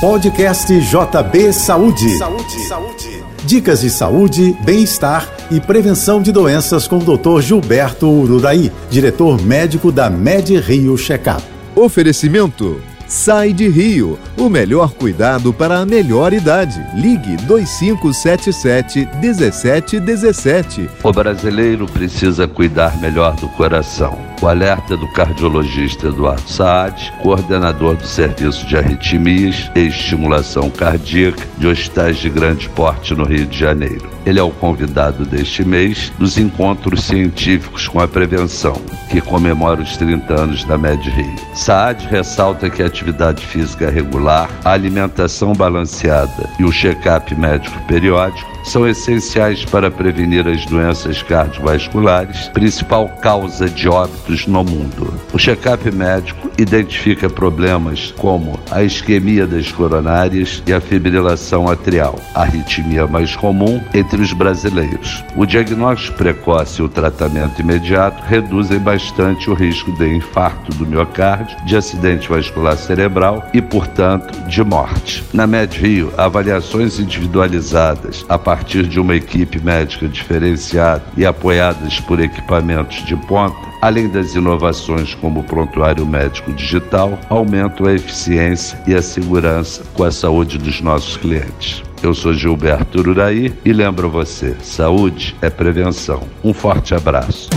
Podcast JB Saúde. Saúde. Saúde. Dicas de saúde, bem-estar e prevenção de doenças com o Dr. Gilberto Ururaí, diretor médico da Med Rio Checkup. Oferecimento Sai de Rio, o melhor cuidado para a melhor idade. Ligue 2577 1717. O brasileiro precisa cuidar melhor do coração. O alerta do cardiologista Eduardo Saad, coordenador do Serviço de Arritmias e Estimulação Cardíaca de hospitais de grande porte no Rio de Janeiro. Ele é o convidado deste mês dos encontros científicos com a prevenção, que comemora os 30 anos da Med Rio. Saad ressalta que a atividade física regular, a alimentação balanceada e o check-up médico periódico são essenciais para prevenir as doenças cardiovasculares, principal causa de óbitos no mundo. O check-up médico identifica problemas como a isquemia das coronárias e a fibrilação atrial, a arritmia mais comum entre os brasileiros. O diagnóstico precoce e o tratamento imediato reduzem bastante o risco de infarto do miocárdio, de acidente vascular cerebral e, portanto, de morte. Na MedRio, avaliações individualizadas a partir de uma equipe médica diferenciada e apoiadas por equipamentos de ponta, além das inovações como o prontuário médico digital, aumentam a eficiência e a segurança com a saúde dos nossos clientes. Eu sou Gilberto Ururaí e lembro você: saúde é prevenção. Um forte abraço.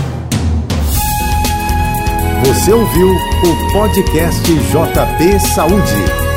Você ouviu o podcast JP Saúde.